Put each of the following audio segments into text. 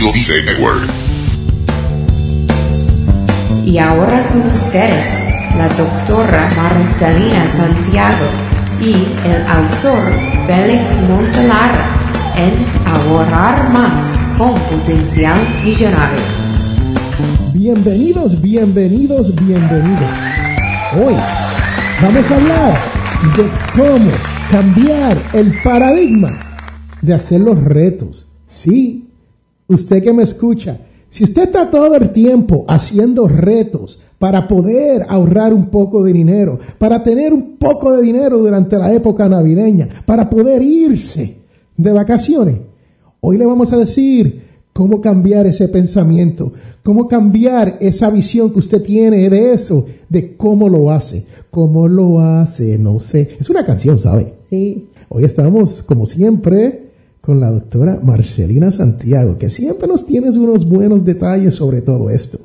Audio Dice Network. Y ahora con ustedes, la doctora Marcelina Santiago y el autor Félix Montelara en Ahorrar Más con Potencial Millonario. Bienvenidos, bienvenidos, bienvenidos. Hoy vamos a hablar de cómo cambiar el paradigma de hacer los retos. Sí, usted que me escucha, si usted está todo el tiempo haciendo retos para poder ahorrar un poco de dinero, para tener un poco de dinero durante la época navideña, para poder irse de vacaciones, hoy le vamos a decir cómo cambiar ese pensamiento, cómo cambiar esa visión que usted tiene de eso, de cómo lo hace, cómo lo hace, no sé. Es una canción, ¿sabe? Sí. Hoy estamos, como siempre, con la doctora Marcelina Santiago, que siempre nos tienes unos buenos detalles sobre todo esto.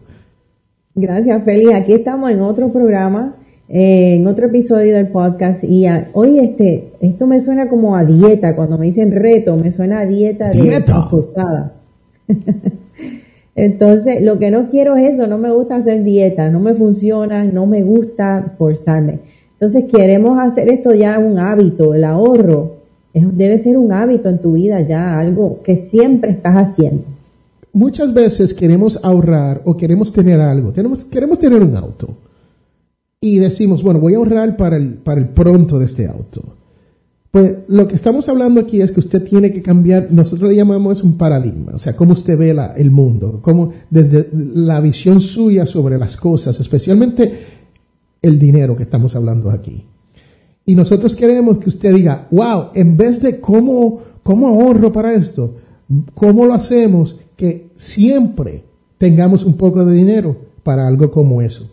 Gracias, Félix. Aquí estamos en otro programa, eh, en otro episodio del podcast. Y a- hoy este, esto me suena como a dieta. Cuando me dicen reto, me suena a dieta, Dieta. de forzada. Entonces, lo que no quiero es eso. No me gusta hacer dieta. No me funciona. No me gusta forzarme. Entonces, queremos hacer esto ya un hábito. El ahorro debe ser un hábito en tu vida ya, algo que siempre estás haciendo. Muchas veces queremos ahorrar o queremos tener algo, tenemos, queremos tener un auto y decimos, bueno, voy a ahorrar para el, para el pronto de este auto. Pues lo que estamos hablando aquí es que usted tiene que cambiar, nosotros le llamamos un paradigma, o sea, cómo usted ve la- el mundo, cómo desde la visión suya sobre las cosas, especialmente el dinero que estamos hablando aquí. Y nosotros queremos que usted diga, wow, en vez de cómo, cómo ahorro para esto, cómo lo hacemos que siempre tengamos un poco de dinero para algo como eso.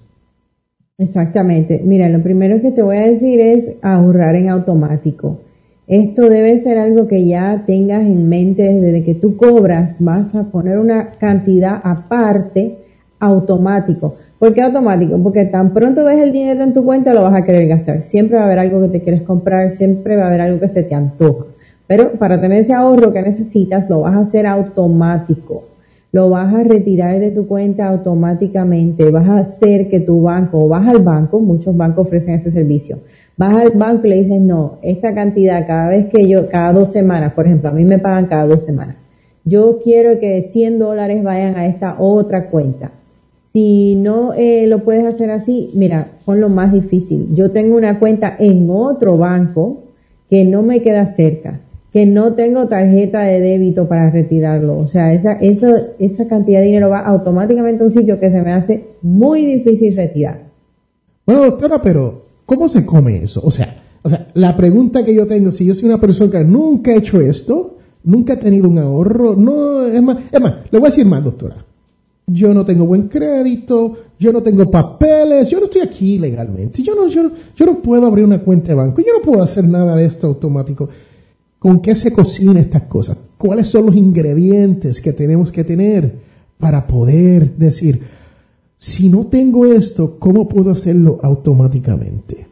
Exactamente. Mira, lo primero que te voy a decir es ahorrar en automático. Esto debe ser algo que ya tengas en mente desde que tú cobras, vas a poner una cantidad aparte automático. ¿Por qué automático? Porque tan pronto ves el dinero en tu cuenta lo vas a querer gastar. Siempre va a haber algo que te quieres comprar, siempre va a haber algo que se te antoja. Pero para tener ese ahorro que necesitas lo vas a hacer automático lo vas a retirar de tu cuenta automáticamente, vas a hacer que tu banco, o vas al banco, muchos bancos ofrecen ese servicio, vas al banco y le dices, no, esta cantidad cada vez que yo, cada dos semanas, por ejemplo, a mí me pagan cada dos semanas, yo quiero que 100 dólares vayan a esta otra cuenta. Si no eh, lo puedes hacer así, mira, pon lo más difícil. Yo tengo una cuenta en otro banco que no me queda cerca, que no tengo tarjeta de débito para retirarlo. O sea, esa, esa, esa cantidad de dinero va automáticamente a un sitio que se me hace muy difícil retirar. Bueno, doctora, pero ¿cómo se come eso? O sea, o sea, la pregunta que yo tengo, si yo soy una persona que nunca ha hecho esto, nunca ha tenido un ahorro, no, es más, es más, le voy a decir más, doctora. Yo no tengo buen crédito, yo no tengo papeles, yo no estoy aquí legalmente, yo no, yo, yo no puedo abrir una cuenta de banco, yo no puedo hacer nada de esto automático. ¿Con qué se cocina estas cosas? ¿Cuáles son los ingredientes que tenemos que tener para poder decir, si no tengo esto, ¿cómo puedo hacerlo automáticamente?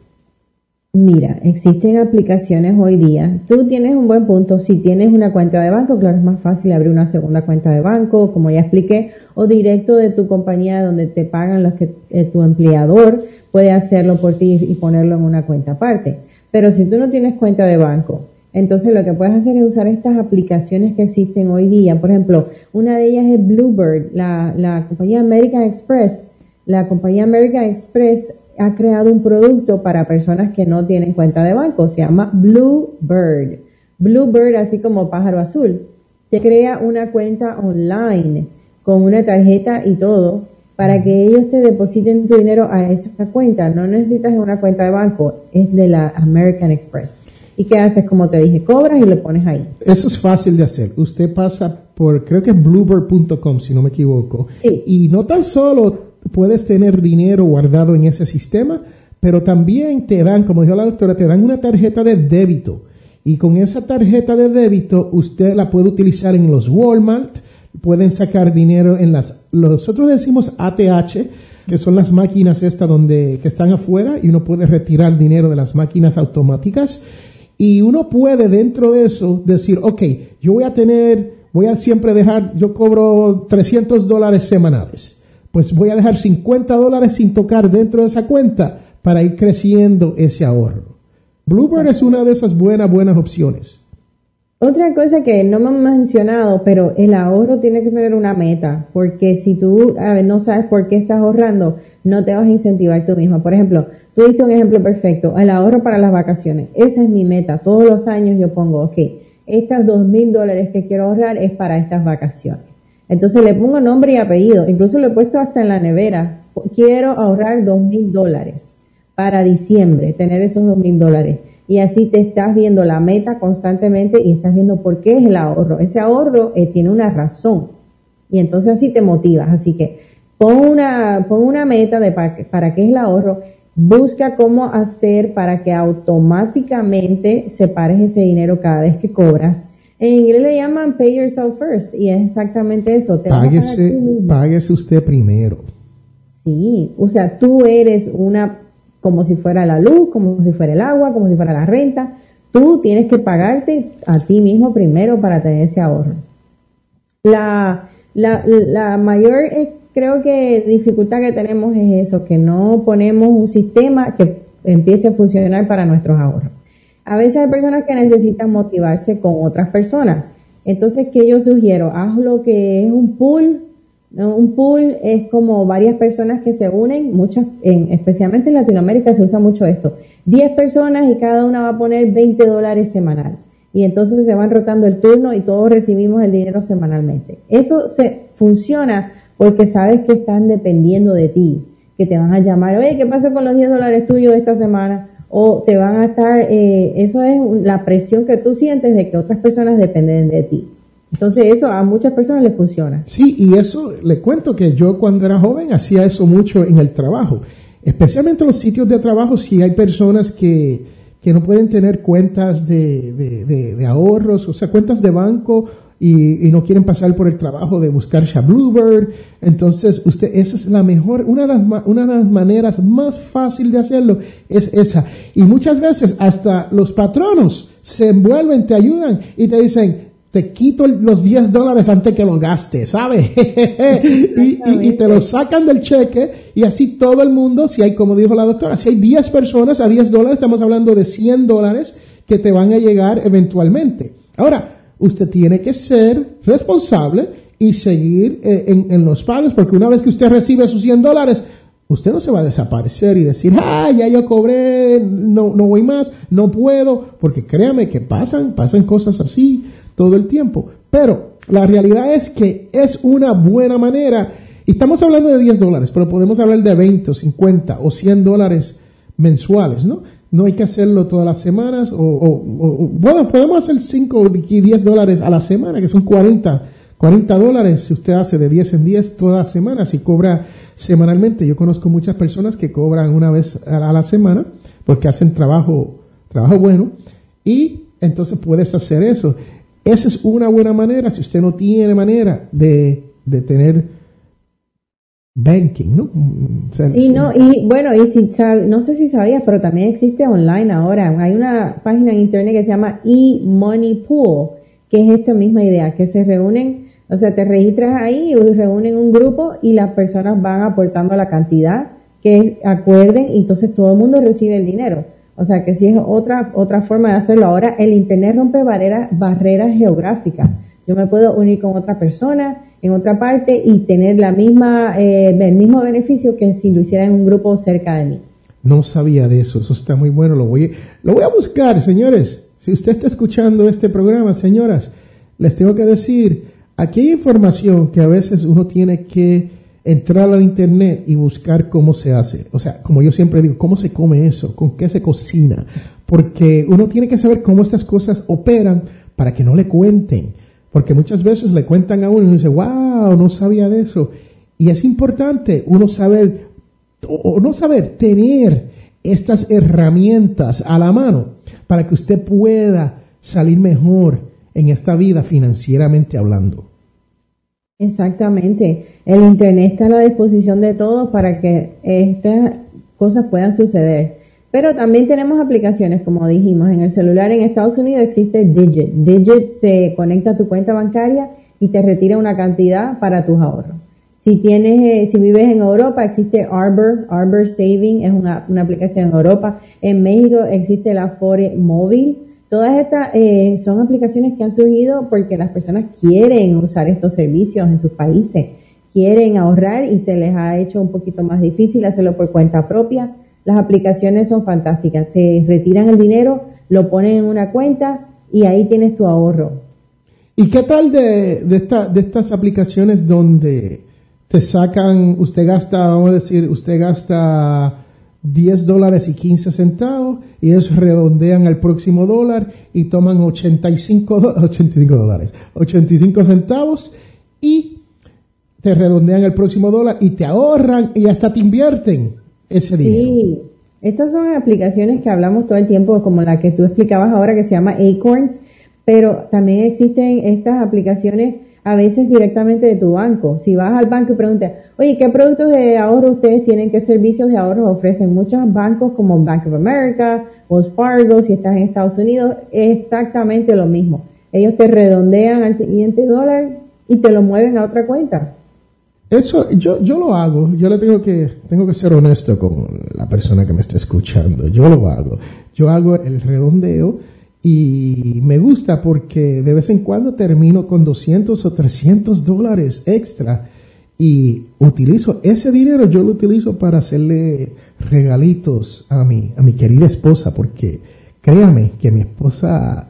Mira, existen aplicaciones hoy día. Tú tienes un buen punto. Si tienes una cuenta de banco, claro, es más fácil abrir una segunda cuenta de banco, como ya expliqué, o directo de tu compañía donde te pagan los que eh, tu empleador puede hacerlo por ti y ponerlo en una cuenta aparte. Pero si tú no tienes cuenta de banco, entonces lo que puedes hacer es usar estas aplicaciones que existen hoy día. Por ejemplo, una de ellas es Bluebird, la, la compañía American Express. La compañía American Express ha creado un producto para personas que no tienen cuenta de banco. Se llama Bluebird. Bluebird, así como pájaro azul. Te crea una cuenta online con una tarjeta y todo para que ellos te depositen tu dinero a esa cuenta. No necesitas una cuenta de banco, es de la American Express. ¿Y qué haces? Como te dije, cobras y lo pones ahí. Eso es fácil de hacer. Usted pasa por, creo que es bluebird.com, si no me equivoco. Sí. Y no tan solo puedes tener dinero guardado en ese sistema, pero también te dan, como dijo la doctora, te dan una tarjeta de débito. Y con esa tarjeta de débito usted la puede utilizar en los Walmart, pueden sacar dinero en las, nosotros decimos ATH, que son las máquinas estas donde, que están afuera y uno puede retirar dinero de las máquinas automáticas. Y uno puede dentro de eso decir, ok, yo voy a tener voy a siempre dejar, yo cobro 300 dólares semanales, pues voy a dejar 50 dólares sin tocar dentro de esa cuenta para ir creciendo ese ahorro. Bluebird es una de esas buenas, buenas opciones. Otra cosa que no me han mencionado, pero el ahorro tiene que tener una meta, porque si tú no sabes por qué estás ahorrando, no te vas a incentivar tú mismo. Por ejemplo, tú diste un ejemplo perfecto, el ahorro para las vacaciones. Esa es mi meta. Todos los años yo pongo, ok, estas dos mil dólares que quiero ahorrar es para estas vacaciones. Entonces le pongo nombre y apellido, incluso lo he puesto hasta en la nevera. Quiero ahorrar dos mil dólares para diciembre, tener esos dos mil dólares. Y así te estás viendo la meta constantemente y estás viendo por qué es el ahorro. Ese ahorro eh, tiene una razón. Y entonces así te motivas. Así que pon una, pon una meta de para, para qué es el ahorro busca cómo hacer para que automáticamente separes ese dinero cada vez que cobras. En inglés le llaman pay yourself first y es exactamente eso. páguese, usted primero. Sí, o sea, tú eres una, como si fuera la luz, como si fuera el agua, como si fuera la renta. Tú tienes que pagarte a ti mismo primero para tener ese ahorro. La, la, la mayor creo que dificultad que tenemos es eso, que no ponemos un sistema que empiece a funcionar para nuestros ahorros. A veces hay personas que necesitan motivarse con otras personas. Entonces, ¿qué yo sugiero? Haz lo que es un pool. Un pool es como varias personas que se unen, muchas, en, especialmente en Latinoamérica se usa mucho esto. 10 personas y cada una va a poner 20 dólares semanal. Y entonces se van rotando el turno y todos recibimos el dinero semanalmente. Eso se funciona porque sabes que están dependiendo de ti, que te van a llamar, oye, ¿qué pasa con los 10 dólares tuyos de esta semana? O te van a estar, eh, eso es la presión que tú sientes de que otras personas dependen de ti. Entonces eso a muchas personas les funciona. Sí, y eso le cuento que yo cuando era joven hacía eso mucho en el trabajo, especialmente en los sitios de trabajo si hay personas que, que no pueden tener cuentas de, de, de ahorros, o sea, cuentas de banco y, no quieren pasar por el trabajo de buscar Bluebird. Entonces, usted, esa es la mejor, una de, las, una de las maneras más fácil de hacerlo es esa. Y muchas veces hasta los patronos se envuelven, te ayudan y te dicen, te quito los 10 dólares antes que los gastes, ¿sabes? y, y, te los sacan del cheque y así todo el mundo, si hay, como dijo la doctora, si hay 10 personas a 10 dólares, estamos hablando de 100 dólares que te van a llegar eventualmente. Ahora, usted tiene que ser responsable y seguir eh, en, los pagos, porque una vez que usted recibe sus 100 dólares, usted no se va a desaparecer y decir, ah, ya yo cobré, no, no voy más, no puedo, porque créame que pasan, pasan cosas así todo el tiempo. Pero la realidad es que es una buena manera, y estamos hablando de 10 dólares, pero podemos hablar de 20 o 50 o 100 dólares mensuales, ¿no? No hay que hacerlo todas las semanas, o, bueno, podemos hacer 5 y 10 dólares a la semana, que son 40, 40 dólares si usted hace de 10 en 10 todas las semanas y cobra semanalmente. Yo conozco muchas personas que cobran una vez a la semana porque hacen trabajo, trabajo bueno y entonces puedes hacer eso. Esa es una buena manera si usted no tiene manera de, de tener banking, ¿no? sí, no, y bueno, y si no sé si sabías, pero también existe online ahora. Hay una página en internet que se llama eMoney Pool, que es esta misma idea, que se reúnen, o sea, te registras ahí y reúnen un grupo y las personas van aportando la cantidad que acuerden y entonces todo el mundo recibe el dinero. O sea, que si es otra, otra forma de hacerlo. Ahora el Internet rompe barreras, barreras geográficas. Yo me puedo unir con otra persona en otra parte y tener eh, el mismo beneficio que si lo hiciera en un grupo cerca de mí. No sabía de eso, eso está muy bueno, lo voy, lo voy a buscar, señores. Si usted está escuchando este programa, señoras, les tengo que decir, aquí hay información que a veces uno tiene que entrar a internet y buscar cómo se hace. O sea, como yo siempre digo, cómo se come eso, con qué se cocina. Porque uno tiene que saber cómo estas cosas operan para que no le cuenten. Porque muchas veces le cuentan a uno y uno dice, wow, no sabía de eso. Y es importante uno saber, o no saber, tener estas herramientas a la mano para que usted pueda salir mejor en esta vida financieramente hablando. Exactamente. El Internet está a la disposición de todos para que estas cosas puedan suceder. Pero también tenemos aplicaciones, como dijimos, en el celular en Estados Unidos existe Digit. Digit se conecta a tu cuenta bancaria y te retira una cantidad para tus ahorros. Si tienes, eh, si vives en Europa, existe Arbor, Arbor Saving, es una, una aplicación en Europa. En México existe la Fore Móvil. Todas estas eh, son aplicaciones que han surgido porque las personas quieren usar estos servicios en sus países, quieren ahorrar y se les ha hecho un poquito más difícil hacerlo por cuenta propia. Las aplicaciones son fantásticas, te retiran el dinero, lo ponen en una cuenta y ahí tienes tu ahorro. ¿Y qué tal de, de, esta, de estas aplicaciones donde te sacan, usted gasta, vamos a decir, usted gasta 10 dólares y 15 centavos y ellos redondean al próximo dólar y toman 85, 85 dólares, 85 centavos y te redondean el próximo dólar y te ahorran y hasta te invierten ese dinero. Sí, estas son aplicaciones que hablamos todo el tiempo, como la que tú explicabas ahora que se llama Acorns, pero también existen estas aplicaciones a veces directamente de tu banco. Si vas al banco y preguntas, oye, ¿qué productos de ahorro ustedes tienen? ¿Qué servicios de ahorro ofrecen? Muchos bancos como Bank of America, Wells Fargo, si estás en Estados Unidos, es exactamente lo mismo. Ellos te redondean al siguiente dólar y te lo mueven a otra cuenta. Eso yo, yo lo hago, yo le tengo que, tengo que ser honesto con la persona que me está escuchando, yo lo hago. Yo hago el redondeo y me gusta porque de vez en cuando termino con 200 o 300 dólares extra y utilizo ese dinero, yo lo utilizo para hacerle regalitos a mi, a mi querida esposa porque créame que mi esposa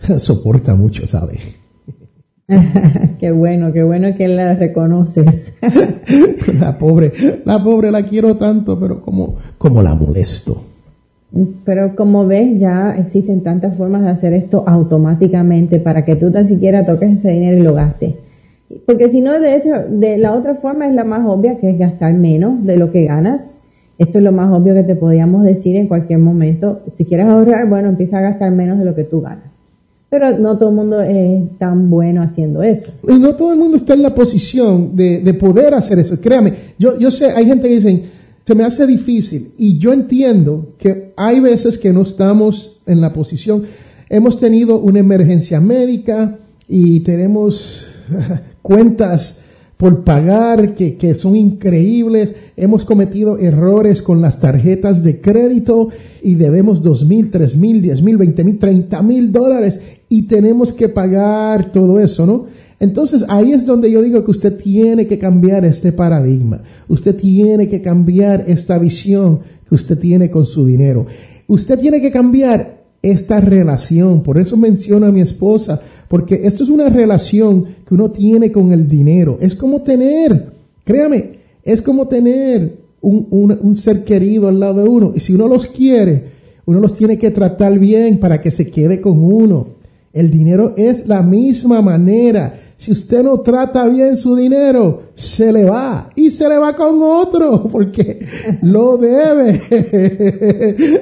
soporta mucho, ¿sabe? qué bueno, qué bueno que la reconoces. la pobre, la pobre la quiero tanto, pero como, como la molesto. Pero como ves, ya existen tantas formas de hacer esto automáticamente para que tú tan siquiera toques ese dinero y lo gastes. Porque si no, de hecho, de la otra forma es la más obvia, que es gastar menos de lo que ganas. Esto es lo más obvio que te podíamos decir en cualquier momento. Si quieres ahorrar, bueno, empieza a gastar menos de lo que tú ganas. Pero no todo el mundo es tan bueno haciendo eso. Y no todo el mundo está en la posición de, de poder hacer eso. Créame, yo, yo sé, hay gente que dicen, se me hace difícil y yo entiendo que hay veces que no estamos en la posición. Hemos tenido una emergencia médica y tenemos cuentas por pagar que, que, son increíbles. Hemos cometido errores con las tarjetas de crédito y debemos dos mil, tres mil, diez mil, veinte mil, treinta mil dólares y tenemos que pagar todo eso, ¿no? Entonces ahí es donde yo digo que usted tiene que cambiar este paradigma, usted tiene que cambiar esta visión que usted tiene con su dinero, usted tiene que cambiar esta relación, por eso menciono a mi esposa, porque esto es una relación que uno tiene con el dinero, es como tener, créame, es como tener un, un, un ser querido al lado de uno, y si uno los quiere, uno los tiene que tratar bien para que se quede con uno. El dinero es la misma manera. Si usted no trata bien su dinero, se le va y se le va con otro porque lo debe.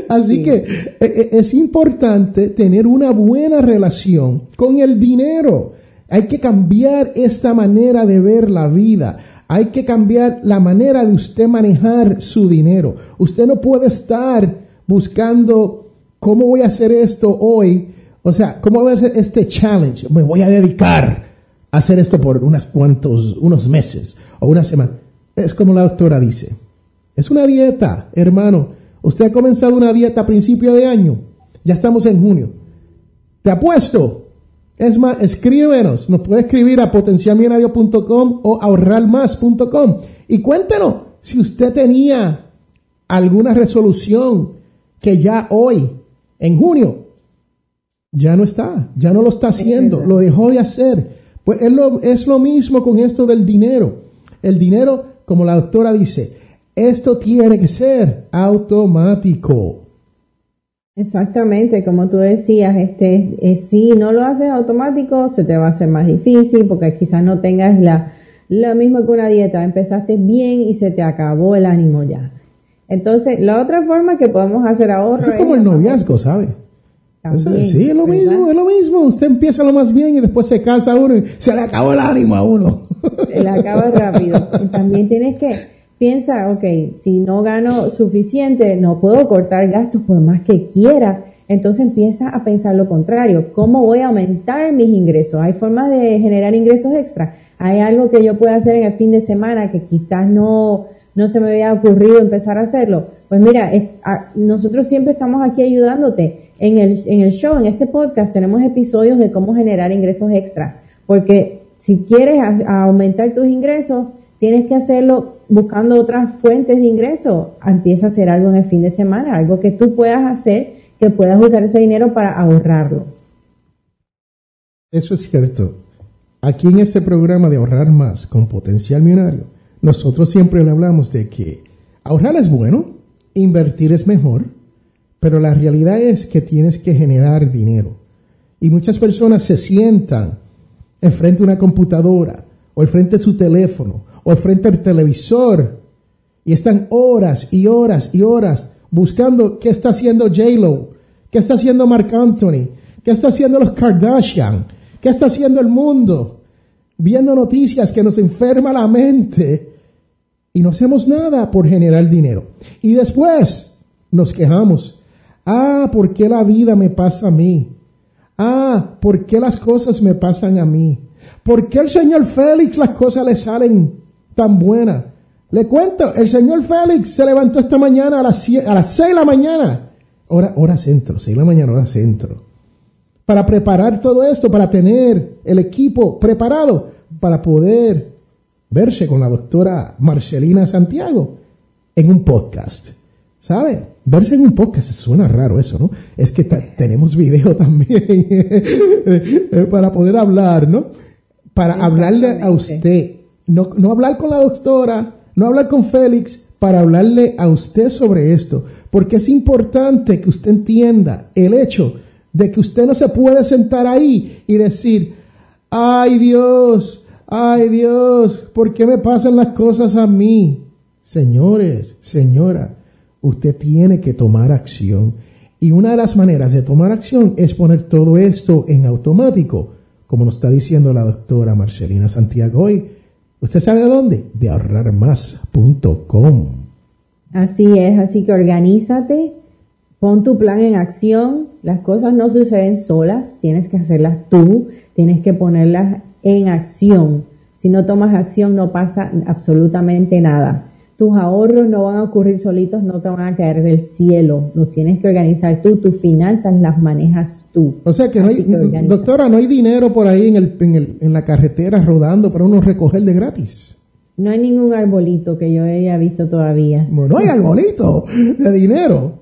Así que e, e, es importante tener una buena relación con el dinero. Hay que cambiar esta manera de ver la vida. Hay que cambiar la manera de usted manejar su dinero. Usted no puede estar buscando cómo voy a hacer esto hoy. O sea, ¿cómo voy a hacer este challenge? Me voy a dedicar hacer esto por unos cuantos, unos meses o una semana. Es como la doctora dice. Es una dieta, hermano. Usted ha comenzado una dieta a principio de año. Ya estamos en junio. Te apuesto. Es más, escríbenos. Nos puede escribir a potencialmillonario.com o ahorrarmás.com. Y cuéntenos si usted tenía alguna resolución que ya hoy, en junio, ya no está, ya no lo está haciendo, lo dejó de hacer. Pues es lo, es lo mismo con esto del dinero. El dinero, como la doctora dice, esto tiene que ser automático. Exactamente, como tú decías, este, eh, si no lo haces automático, se te va a hacer más difícil porque quizás no tengas la, lo mismo que una dieta, empezaste bien y se te acabó el ánimo ya. Entonces, la otra forma que podemos hacer ahorro Eso es como el noviazgo, ¿sabes? Sí, es lo mismo, es lo mismo. Usted empieza lo más bien y después se casa uno y se le acabó el ánimo a uno. Se le acaba rápido. también tienes que piensa, ok, si no gano suficiente, no puedo cortar gastos por más que quiera. entonces empieza a pensar lo contrario. ¿Cómo voy a aumentar mis ingresos? ¿Hay formas de generar ingresos extra? ¿Hay algo que yo pueda hacer en el fin de semana que quizás no, no se me había ocurrido empezar a hacerlo? Pues mira, nosotros siempre estamos aquí ayudándote. En el, en el show, en este podcast, tenemos episodios de cómo generar ingresos extra. Porque si quieres aumentar tus ingresos, tienes que hacerlo buscando otras fuentes de ingresos. Empieza a hacer algo en el fin de semana, algo que tú puedas hacer, que puedas usar ese dinero para ahorrarlo. Eso es cierto. Aquí en este programa de ahorrar más con potencial millonario, nosotros siempre le hablamos de que ahorrar es bueno, invertir es mejor, pero la realidad es que tienes que generar dinero. Y muchas personas se sientan enfrente de una computadora o enfrente de su teléfono o frente al televisor y están horas y horas y horas buscando qué está haciendo J-Lo, qué está haciendo Mark Anthony, qué está haciendo los Kardashian, qué está haciendo el mundo, viendo noticias que nos enferma la mente y no hacemos nada por generar dinero. Y después nos quejamos. Ah, ¿por qué la vida me pasa a mí? Ah, ¿por qué las cosas me pasan a mí? ¿Por qué el señor Félix las cosas le salen tan buena. Le cuento, el señor Félix se levantó esta mañana a las, a las 6 de la mañana, hora, hora centro, 6 de la mañana, hora centro, para preparar todo esto, para tener el equipo preparado, para poder verse con la doctora Marcelina Santiago en un podcast. ¿Sabe? Verse en un podcast, suena raro eso, ¿no? Es que tenemos video también eh, para poder hablar, ¿no? Para hablarle a usted no, no hablar con la doctora, no hablar con Félix para hablarle a usted sobre esto, porque es importante que usted entienda el hecho de que usted no se puede sentar ahí y decir, ay Dios, ay Dios, ¿por qué me pasan las cosas a mí? Señores, señora, usted tiene que tomar acción. Y una de las maneras de tomar acción es poner todo esto en automático, como nos está diciendo la doctora Marcelina Santiago hoy. ¿Usted sabe de dónde? De ahorrarmás.com. Así es, así que organízate, pon tu plan en acción. Las cosas no suceden solas, tienes que hacerlas tú, tienes que ponerlas en acción. Si no tomas acción no pasa absolutamente nada tus ahorros no van a ocurrir solitos, no te van a caer del cielo. Los tienes que organizar tú, tus finanzas las manejas tú. O sea que no hay, doctora, no hay dinero por ahí en, el, en, el, en la carretera rodando para uno recoger de gratis. No hay ningún arbolito que yo haya visto todavía. No, no hay arbolito de dinero.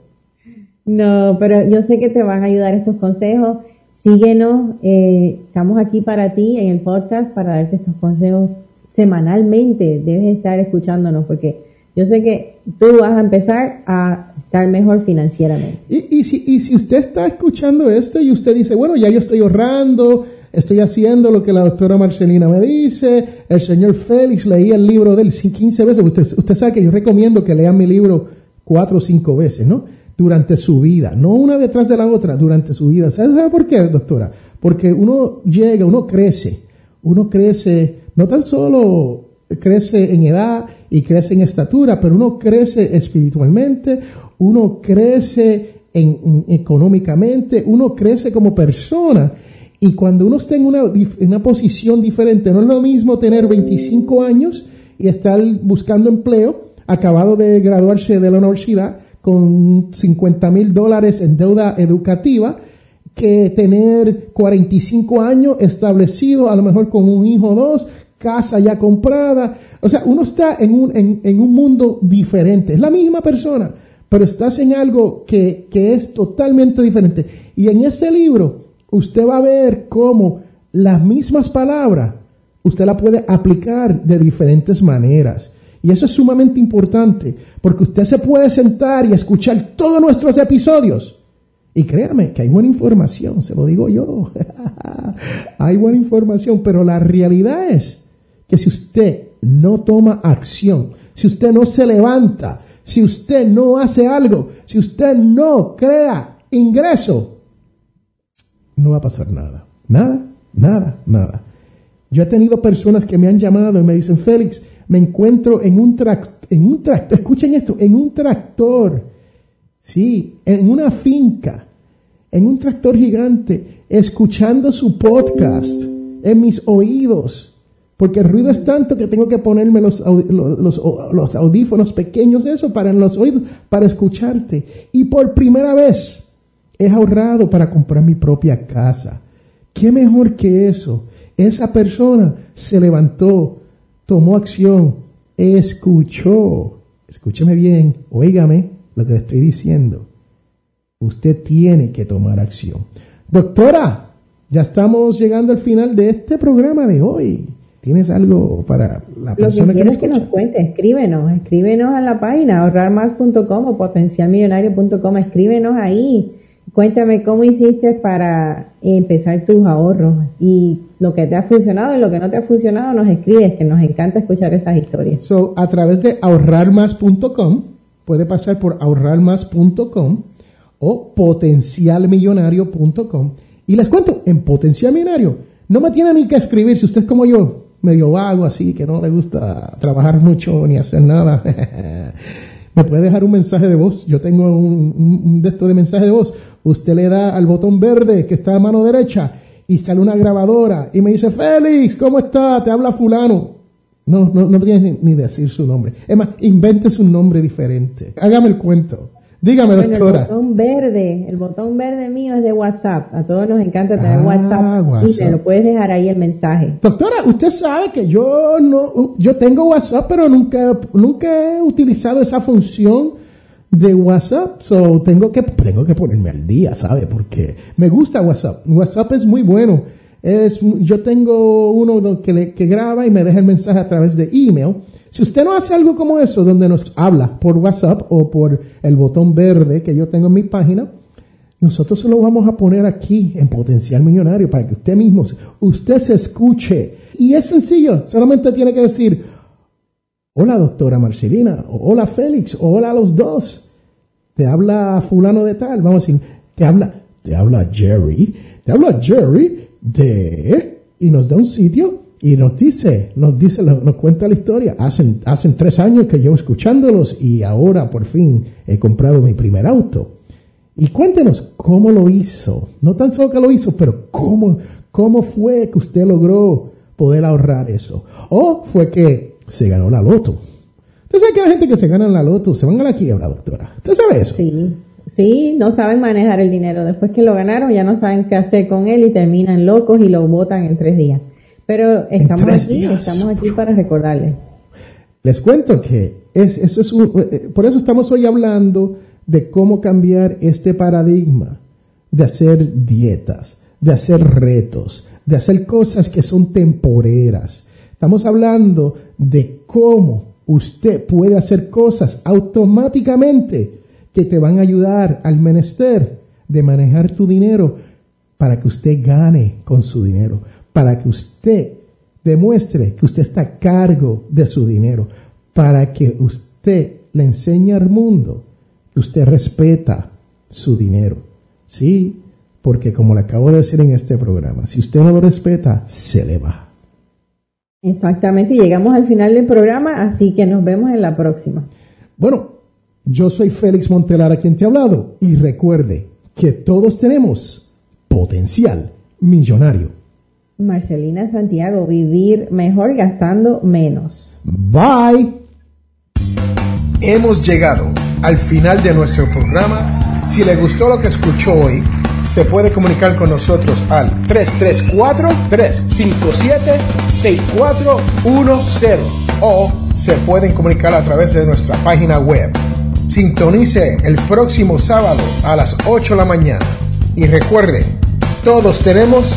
No, pero yo sé que te van a ayudar estos consejos. Síguenos, eh, estamos aquí para ti en el podcast para darte estos consejos semanalmente. Debes estar escuchándonos porque yo sé que tú vas a empezar a estar mejor financieramente. Y, si, usted está escuchando esto y usted dice, bueno, ya yo estoy ahorrando, estoy haciendo lo que la doctora Marcelina me dice, el señor Félix leía el libro de él 15 veces, usted, sabe que yo recomiendo que lean mi libro cuatro o cinco veces, ¿no? Durante su vida, no una detrás de la otra, durante su vida. ¿Sabe por qué, doctora? Porque uno llega, uno crece, uno crece, no tan solo crece en edad y crece en estatura, pero uno crece espiritualmente, uno crece en, económicamente, uno crece como persona. Y cuando uno está en una, una posición diferente, no es lo mismo tener 25 años y estar buscando empleo, acabado de graduarse de la universidad con 50 mil dólares en deuda educativa, que tener 45 años establecido, a lo mejor con un hijo o dos, casa ya comprada. O sea, uno está en un, en, un mundo diferente. Es la misma persona, pero estás en algo que, que es totalmente diferente. Y en este libro usted va a ver cómo las mismas palabras usted la puede aplicar de diferentes maneras. Y eso es sumamente importante, porque usted se puede sentar y escuchar todos nuestros episodios. Y créame que hay buena información, se lo digo yo. hay buena información, pero la realidad es que si usted no toma acción, si usted no se levanta, si usted no hace algo, si usted no crea ingreso, no va a pasar nada. Nada, nada, nada. Yo he tenido personas que me han llamado y me dicen, Félix, me encuentro en un, en un tractor, escuchen esto, en un tractor, sí, en una finca, en un tractor gigante, escuchando su podcast en mis oídos. Porque el ruido es tanto que tengo que ponerme los, audífonos pequeños, eso, para los oídos, para escucharte. Y por primera vez he ahorrado para comprar mi propia casa. ¿Qué mejor que eso? Esa persona se levantó, tomó acción, escuchó. Escúcheme bien, oígame lo que le estoy diciendo. Usted tiene que tomar acción. Doctora, ya estamos llegando al final de este programa de hoy. ¿Tienes algo para la persona que, que, que nos cuente? Escríbenos, escríbenos a la página ahorrarmás.com o potencialmillonario.com, escríbenos ahí. Cuéntame cómo hiciste para empezar tus ahorros y lo que te ha funcionado y lo que no te ha funcionado, nos escribes, que nos encanta escuchar esas historias. So, a través de ahorrarmás.com, puede pasar por ahorrarmás.com o potencialmillonario.com. Y les cuento, en Potencial Millonario, no me tiene ni que escribir, si usted es como yo, medio vago así, que no le gusta trabajar mucho ni hacer nada. me puede dejar un mensaje de voz. Yo tengo un, de mensaje de voz. Usted le da al botón verde que está a mano derecha y sale una grabadora y me dice, Félix, ¿cómo está? Te habla fulano. No, no, no tienes ni, decir su nombre. Es más, invente un nombre diferente. Hágame el cuento. Dígame, doctora. El botón verde, el botón verde mío es de WhatsApp. A todos nos encanta tener ah, WhatsApp, y te lo puedes dejar ahí el mensaje. Doctora, usted sabe que yo no, yo tengo WhatsApp, pero nunca, nunca he utilizado esa función de WhatsApp. So tengo que, tengo que ponerme al día, ¿sabe? Porque me gusta WhatsApp. WhatsApp es muy bueno. Es, yo tengo uno que, que graba y me deja el mensaje a través de email si usted no hace algo como eso, donde nos habla por WhatsApp o por el botón verde que yo tengo en mi página, nosotros se lo vamos a poner aquí en Potencial Millonario para que usted mismo, usted se escuche. Y es sencillo, solamente tiene que decir, hola doctora Marcelina, o hola Félix, o hola a los dos. Te habla fulano de tal, vamos a decir, te habla, te habla Jerry, te habla Jerry de, y nos da un sitio y nos dice, nos dice, nos cuenta la historia. Hacen, tres años que llevo escuchándolos y ahora por fin he comprado mi primer auto. Y cuéntenos cómo lo hizo. No tan solo que lo hizo, pero cómo, cómo fue que usted logró poder ahorrar eso. O fue que se ganó la loto. Usted sabe que la gente que se gana la loto se van a la quiebra, doctora. ¿Usted sabe eso? Sí. Sí, no saben manejar el dinero. Después que lo ganaron, ya no saben qué hacer con él y terminan locos y lo botan en tres días. Pero estamos aquí, estamos aquí para recordarles. Les cuento que es, eso es eh, por eso estamos hoy hablando de cómo cambiar este paradigma de hacer dietas, de hacer retos, de hacer cosas que son temporeras. Estamos hablando de cómo usted puede hacer cosas automáticamente que te van a ayudar al menester de manejar tu dinero para que usted gane con su dinero para que usted demuestre que usted está a cargo de su dinero, para que usted le enseñe al mundo que usted respeta su dinero. Sí, porque como le acabo de decir en este programa, si usted no lo respeta, se le va. Exactamente, llegamos al final del programa, así que nos vemos en la próxima. Bueno, yo soy Félix Montelar a quien te ha hablado y recuerde que todos tenemos potencial millonario. Marcelina Santiago, vivir mejor gastando menos. Bye. Hemos llegado al final de nuestro programa. Si le gustó lo que escuchó hoy, se puede comunicar con nosotros al 334-357-6410 o se pueden comunicar a través de nuestra página web. Sintonice el próximo sábado a las 8 de la mañana y recuerde, todos tenemos